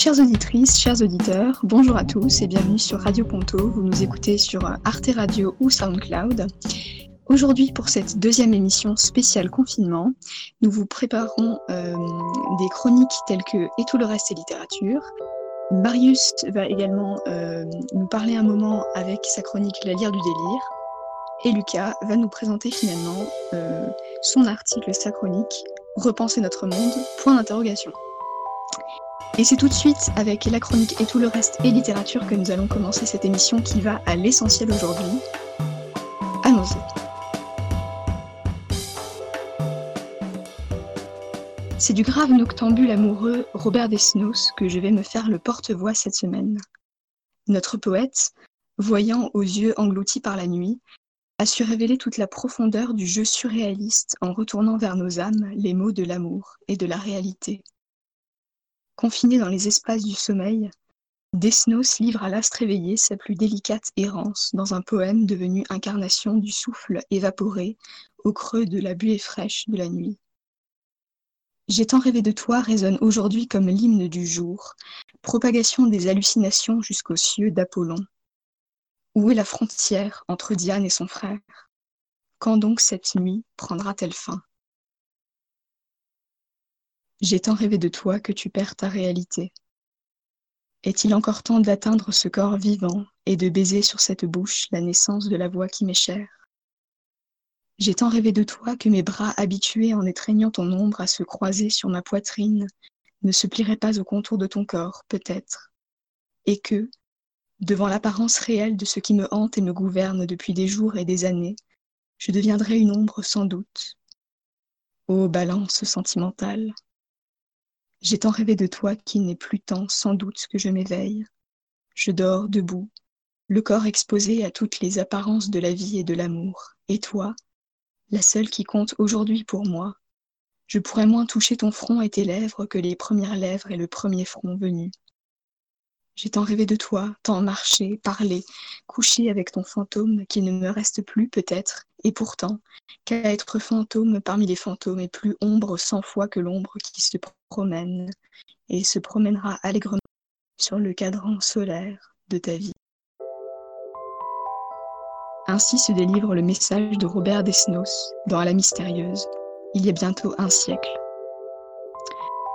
Chères auditrices, chers auditeurs, bonjour à tous et bienvenue sur Radio Ponto. Vous nous écoutez sur Arte Radio ou SoundCloud. Aujourd'hui, pour cette deuxième émission spéciale confinement, nous vous préparons euh, des chroniques telles que Et tout le reste est littérature. Marius va également euh, nous parler un moment avec sa chronique La lire du délire. Et Lucas va nous présenter finalement euh, son article, sa chronique Repenser notre monde, point d'interrogation. Et c'est tout de suite avec la chronique et tout le reste et littérature que nous allons commencer cette émission qui va à l'essentiel aujourd'hui. Allons-y. C'est du grave noctambule amoureux Robert Desnos que je vais me faire le porte-voix cette semaine. Notre poète, voyant aux yeux engloutis par la nuit, a su révéler toute la profondeur du jeu surréaliste en retournant vers nos âmes les mots de l'amour et de la réalité. Confiné dans les espaces du sommeil, Desnos livre à l'astre éveillé sa plus délicate errance dans un poème devenu incarnation du souffle évaporé au creux de la buée fraîche de la nuit. J'ai tant rêvé de toi résonne aujourd'hui comme l'hymne du jour, propagation des hallucinations jusqu'aux cieux d'Apollon. Où est la frontière entre Diane et son frère? Quand donc cette nuit prendra-t-elle fin? J'ai tant rêvé de toi que tu perds ta réalité. Est-il encore temps d'atteindre ce corps vivant et de baiser sur cette bouche la naissance de la voix qui m'est chère? J'ai tant rêvé de toi que mes bras habitués en étreignant ton ombre à se croiser sur ma poitrine ne se plieraient pas au contour de ton corps, peut-être, et que, devant l'apparence réelle de ce qui me hante et me gouverne depuis des jours et des années, je deviendrais une ombre sans doute. Ô balance sentimentale, j'ai tant rêvé de toi qu'il n'est plus temps sans doute que je m'éveille. Je dors debout, le corps exposé à toutes les apparences de la vie et de l'amour, et toi, la seule qui compte aujourd'hui pour moi. Je pourrais moins toucher ton front et tes lèvres que les premières lèvres et le premier front venu. J'ai tant rêvé de toi, tant marché, parlé, couché avec ton fantôme qui ne me reste plus peut-être, et pourtant, qu'à être fantôme parmi les fantômes est plus ombre cent fois que l'ombre qui se promène, et se promènera allègrement sur le cadran solaire de ta vie. Ainsi se délivre le message de Robert Desnos dans La Mystérieuse, il y a bientôt un siècle.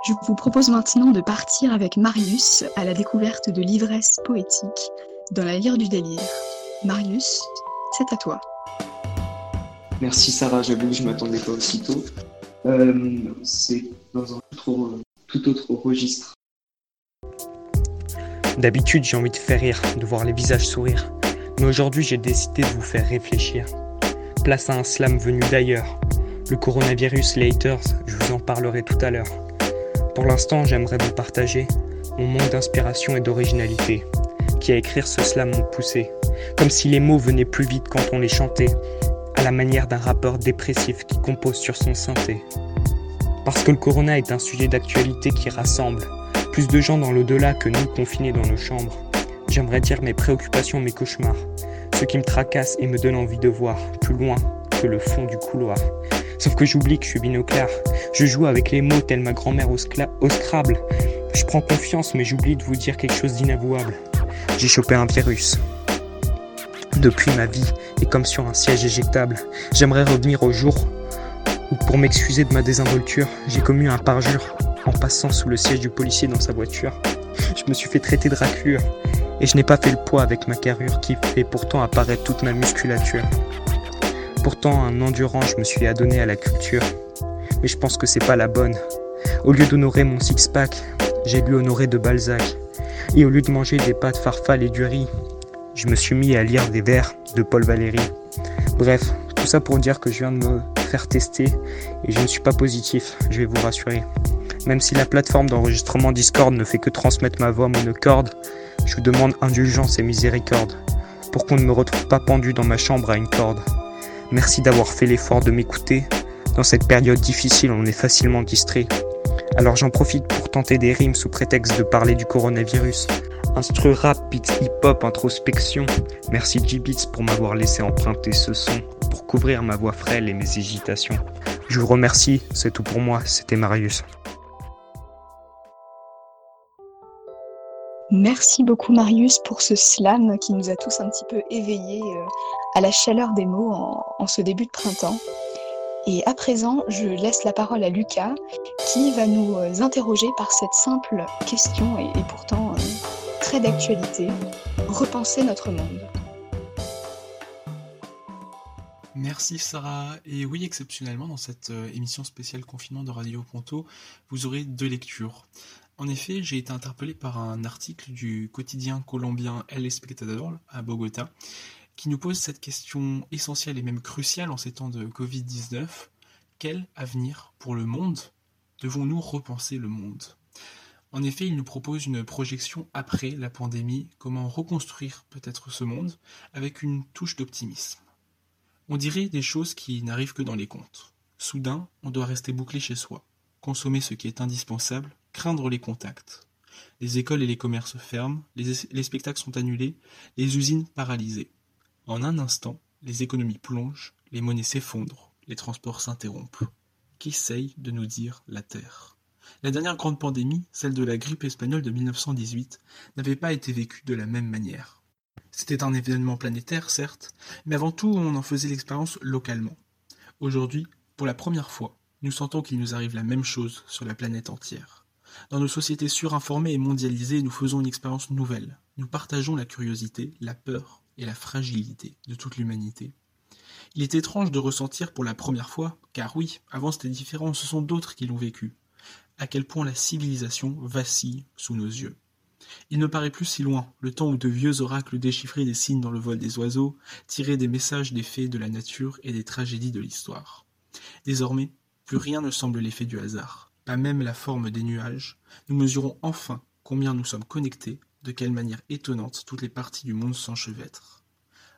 Je vous propose maintenant de partir avec Marius à la découverte de l'ivresse poétique dans la lyre du délire. Marius, c'est à toi. Merci Sarah, j'avoue que je ne m'attendais pas aussitôt. Euh, c'est dans un tout autre registre. D'habitude, j'ai envie de faire rire, de voir les visages sourire. Mais aujourd'hui, j'ai décidé de vous faire réfléchir. Place à un slam venu d'ailleurs. Le coronavirus, les haters, je vous en parlerai tout à l'heure. Pour l'instant, j'aimerais vous partager mon manque d'inspiration et d'originalité, qui à écrire ce slam m'ont poussé. Comme si les mots venaient plus vite quand on les chantait, à la manière d'un rappeur dépressif qui compose sur son synthé. Parce que le corona est un sujet d'actualité qui rassemble plus de gens dans l'au-delà que nous confinés dans nos chambres. J'aimerais dire mes préoccupations, mes cauchemars. Ce qui me tracasse et me donne envie de voir plus loin que le fond du couloir. Sauf que j'oublie que je suis binoclard. Je joue avec les mots tel ma grand-mère au, au Scrabble. Je prends confiance, mais j'oublie de vous dire quelque chose d'inavouable. J'ai chopé un virus. Depuis ma vie est comme sur un siège éjectable. J'aimerais revenir au jour où, pour m'excuser de ma désinvolture, j'ai commis un parjure en passant sous le siège du policier dans sa voiture. Je me suis fait traiter de raclure et je n'ai pas fait le poids avec ma carrure qui fait pourtant apparaître toute ma musculature. Pourtant, un endurant, je me suis adonné à la culture. Mais je pense que c'est pas la bonne. Au lieu d'honorer mon six-pack, j'ai dû honorer de Balzac. Et au lieu de manger des pâtes farfales et du riz, je me suis mis à lire des vers de Paul Valéry. Bref, tout ça pour dire que je viens de me faire tester et je ne suis pas positif, je vais vous rassurer. Même si la plateforme d'enregistrement Discord ne fait que transmettre ma voix monocorde, je vous demande indulgence et miséricorde pour qu'on ne me retrouve pas pendu dans ma chambre à une corde. Merci d'avoir fait l'effort de m'écouter. Dans cette période difficile, on est facilement distrait. Alors j'en profite pour tenter des rimes sous prétexte de parler du coronavirus. Instru rap, beats hip-hop, introspection. Merci G-Beats pour m'avoir laissé emprunter ce son pour couvrir ma voix frêle et mes hésitations. Je vous remercie, c'est tout pour moi, c'était Marius. Merci beaucoup Marius pour ce slam qui nous a tous un petit peu éveillés euh, à la chaleur des mots en, ce début de printemps. Et à présent, je laisse la parole à Lucas qui va nous euh, interroger par cette simple question et, pourtant euh, très d'actualité. Repenser notre monde. Merci Sarah. Et oui, exceptionnellement, dans cette émission spéciale confinement de Radio Ponto, vous aurez deux lectures. En effet, j'ai été interpellé par un article du quotidien colombien El Espectador à Bogota qui nous pose cette question essentielle et même cruciale en ces temps de Covid-19. Quel avenir pour le monde? Devons-nous repenser le monde? En effet, il nous propose une projection après la pandémie, comment reconstruire peut-être ce monde avec une touche d'optimisme. On dirait des choses qui n'arrivent que dans les contes. Soudain, on doit rester bouclé chez soi, consommer ce qui est indispensable craindre les contacts. Les écoles et les commerces ferment, les, spectacles sont annulés, les usines paralysées. En un instant, les économies plongent, les monnaies s'effondrent, les transports s'interrompent. Qu'essaye de nous dire la Terre? La dernière grande pandémie, celle de la grippe espagnole de 1918, n'avait pas été vécue de la même manière. C'était un événement planétaire, certes, mais avant tout on en faisait l'expérience localement. Aujourd'hui, pour la première fois, nous sentons qu'il nous arrive la même chose sur la planète entière. Dans nos sociétés surinformées et mondialisées, nous faisons une expérience nouvelle. Nous partageons la curiosité, la peur et la fragilité de toute l'humanité. Il est étrange de ressentir pour la première fois, car oui, avant c'était différent, ce sont d'autres qui l'ont vécu, à quel point la civilisation vacille sous nos yeux. Il ne paraît plus si loin, le temps où de vieux oracles déchiffraient des signes dans le vol des oiseaux, tiraient des messages des faits de la nature et des tragédies de l'histoire. Désormais, plus rien ne semble l'effet du hasard pas même la forme des nuages, nous mesurons enfin combien nous sommes connectés, de quelle manière étonnante toutes les parties du monde s'enchevêtrent.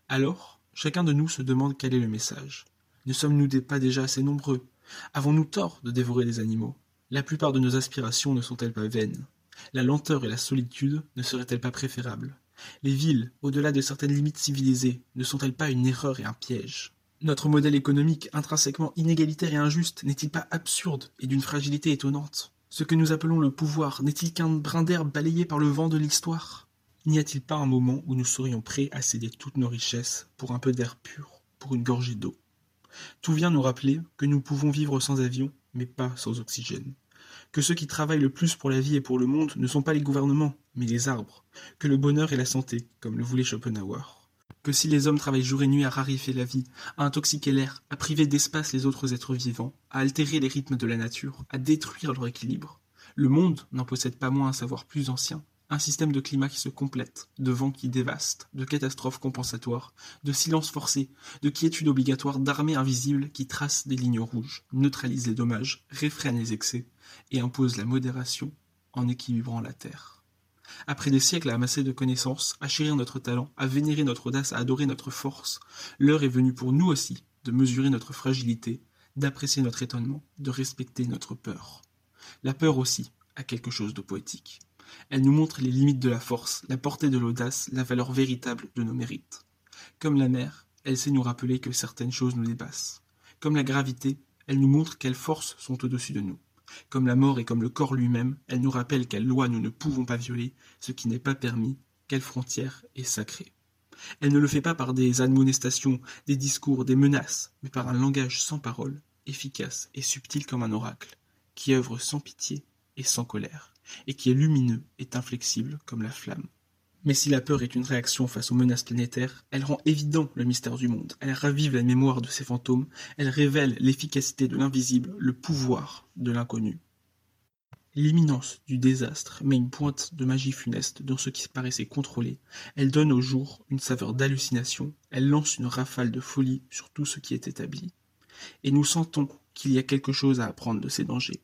Alors, chacun de nous se demande quel est le message. Ne sommes-nous pas déjà assez nombreux? Avons-nous tort de dévorer les animaux? La plupart de nos aspirations ne sont-elles pas vaines? La lenteur et la solitude ne seraient-elles pas préférables? Les villes, au-delà de certaines limites civilisées, ne sont-elles pas une erreur et un piège? Notre modèle économique intrinsèquement inégalitaire et injuste n'est-il pas absurde et d'une fragilité étonnante? Ce que nous appelons le pouvoir n'est-il qu'un brin d'herbe balayé par le vent de l'histoire? N'y a-t-il pas un moment où nous serions prêts à céder toutes nos richesses pour un peu d'air pur, pour une gorgée d'eau? Tout vient nous rappeler que nous pouvons vivre sans avion, mais pas sans oxygène. Que ceux qui travaillent le plus pour la vie et pour le monde ne sont pas les gouvernements, mais les arbres. Que le bonheur et la santé, comme le voulait Schopenhauer que si les hommes travaillent jour et nuit à raréfier la vie, à intoxiquer l'air, à priver d'espace les autres êtres vivants, à altérer les rythmes de la nature, à détruire leur équilibre, le monde n'en possède pas moins un savoir plus ancien, un système de climat qui se complète, de vents qui dévastent, de catastrophes compensatoires, de silence forcé, de quiétude obligatoire, d'armées invisibles qui tracent des lignes rouges, neutralisent les dommages, réfrènent les excès et imposent la modération en équilibrant la Terre. Après des siècles à amasser de connaissances, à chérir notre talent, à vénérer notre audace, à adorer notre force, l'heure est venue pour nous aussi de mesurer notre fragilité, d'apprécier notre étonnement, de respecter notre peur. La peur aussi a quelque chose de poétique. Elle nous montre les limites de la force, la portée de l'audace, la valeur véritable de nos mérites. Comme la mer, elle sait nous rappeler que certaines choses nous dépassent. Comme la gravité, elle nous montre quelles forces sont au-dessus de nous. Comme la mort et comme le corps lui-même, elle nous rappelle quelle loi nous ne pouvons pas violer, ce qui n'est pas permis, quelle frontière est sacrée. Elle ne le fait pas par des admonestations, des discours, des menaces, mais par un langage sans parole, efficace et subtil comme un oracle, qui œuvre sans pitié et sans colère, et qui est lumineux et inflexible comme la flamme. Mais si la peur est une réaction face aux menaces planétaires, elle rend évident le mystère du monde, elle ravive la mémoire de ses fantômes, elle révèle l'efficacité de l'invisible, le pouvoir de l'inconnu. L'imminence du désastre met une pointe de magie funeste dans ce qui paraissait contrôlé, elle donne au jour une saveur d'hallucination, elle lance une rafale de folie sur tout ce qui est établi. Et nous sentons qu'il y a quelque chose à apprendre de ces dangers.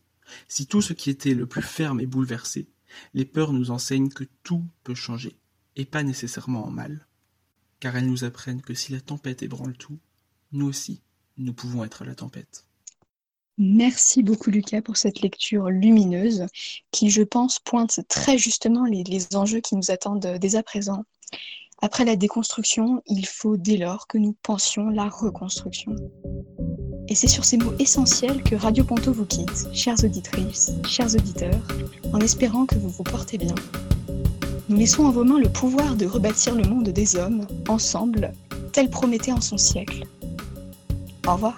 Si tout ce qui était le plus ferme est bouleversé, les peurs nous enseignent que tout peut changer et pas nécessairement en mal, car elles nous apprennent que si la tempête ébranle tout, nous aussi, nous pouvons être la tempête. Merci beaucoup Lucas pour cette lecture lumineuse qui, je pense, pointe très justement les, enjeux qui nous attendent dès à présent. Après la déconstruction, il faut dès lors que nous pensions la reconstruction. Et c'est sur ces mots essentiels que Radio Ponto vous quitte, chères auditrices, chers auditeurs, en espérant que vous vous portez bien. Nous laissons en vos mains le pouvoir de rebâtir le monde des hommes, ensemble, tel Prométhée en son siècle. Au revoir.